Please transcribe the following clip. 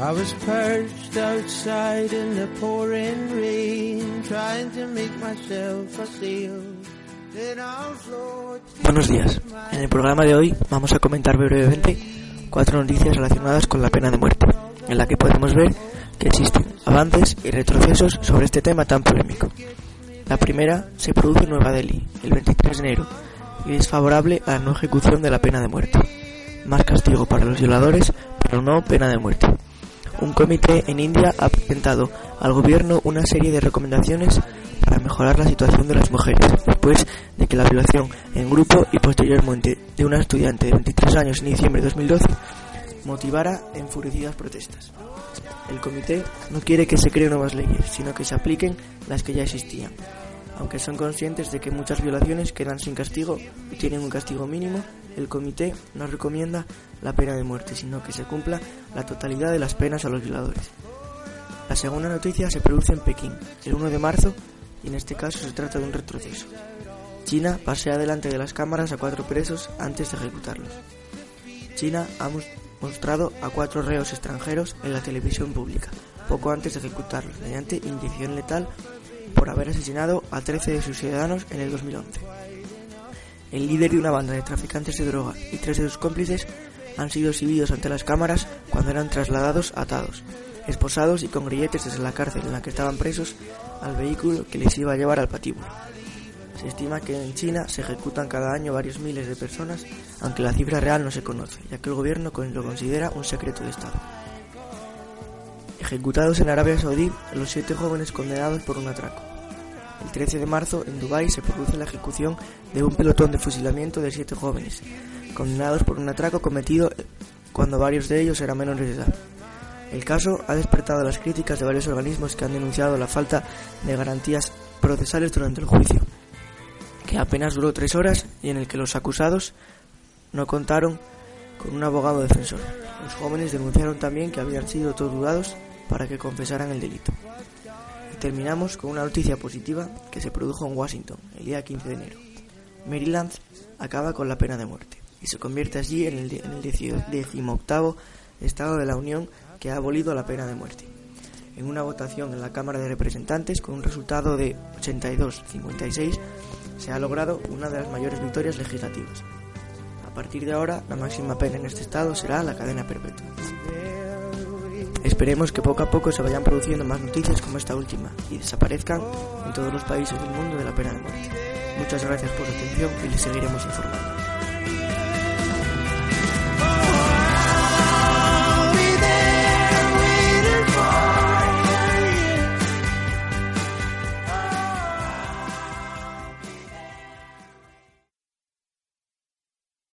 I was perched outside in the pouring rain, trying to make myself a sail. Then I'll float Buenos días. En el programa de hoy vamos a comentar brevemente cuatro noticias relacionadas con la pena de muerte, en la que podemos ver que existen avances y retrocesos sobre este tema tan polémico. La primera se produce en Nueva Delhi, el 23 de enero, y es favorable a la no ejecución de la pena de muerte. Más castigo para los violadores, pero no pena de muerte. Un comité en India ha presentado al gobierno una serie de recomendaciones para mejorar la situación de las mujeres después de que la violación en grupo y posteriormente de una estudiante de 23 años en diciembre de 2012 motivara enfurecidas protestas. El comité no quiere que se creen nuevas leyes, sino que se apliquen las que ya existían. Aunque son conscientes de que muchas violaciones quedan sin castigo y tienen un castigo mínimo, el comité no recomienda la pena de muerte, sino que se cumpla la totalidad de las penas a los violadores. La segunda noticia se produce en Pekín, el 1 de marzo, y en este caso se trata de un retroceso. China pasea delante de las cámaras a cuatro presos antes de ejecutarlos. China ha mos- mostrado a cuatro reos extranjeros en la televisión pública, poco antes de ejecutarlos, mediante inyección letal por haber asesinado a 13 de sus ciudadanos en el 2011. El líder de una banda de traficantes de droga y tres de sus cómplices han sido exhibidos ante las cámaras cuando eran trasladados atados, esposados y con grilletes desde la cárcel en la que estaban presos al vehículo que les iba a llevar al patíbulo. Se estima que en China se ejecutan cada año varios miles de personas, aunque la cifra real no se conoce, ya que el gobierno lo considera un secreto de Estado. Ejecutados en Arabia Saudí los siete jóvenes condenados por un atraco. El 13 de marzo, en Dubái, se produce la ejecución de un pelotón de fusilamiento de siete jóvenes, condenados por un atraco cometido cuando varios de ellos eran menores de edad. El caso ha despertado las críticas de varios organismos que han denunciado la falta de garantías procesales durante el juicio, que apenas duró tres horas y en el que los acusados no contaron con un abogado defensor. Los jóvenes denunciaron también que habían sido torturados para que confesaran el delito. Terminamos con una noticia positiva que se produjo en Washington el día 15 de enero. Maryland acaba con la pena de muerte y se convierte allí en el, en el decimoctavo Estado de la Unión que ha abolido la pena de muerte. En una votación en la Cámara de Representantes con un resultado de 82-56 se ha logrado una de las mayores victorias legislativas. A partir de ahora, la máxima pena en este estado será la cadena perpetua. Esperemos que poco a poco se vayan produciendo más noticias como esta última y desaparezcan en todos los países del mundo de la pena de muerte. Muchas gracias por su atención y les seguiremos informando.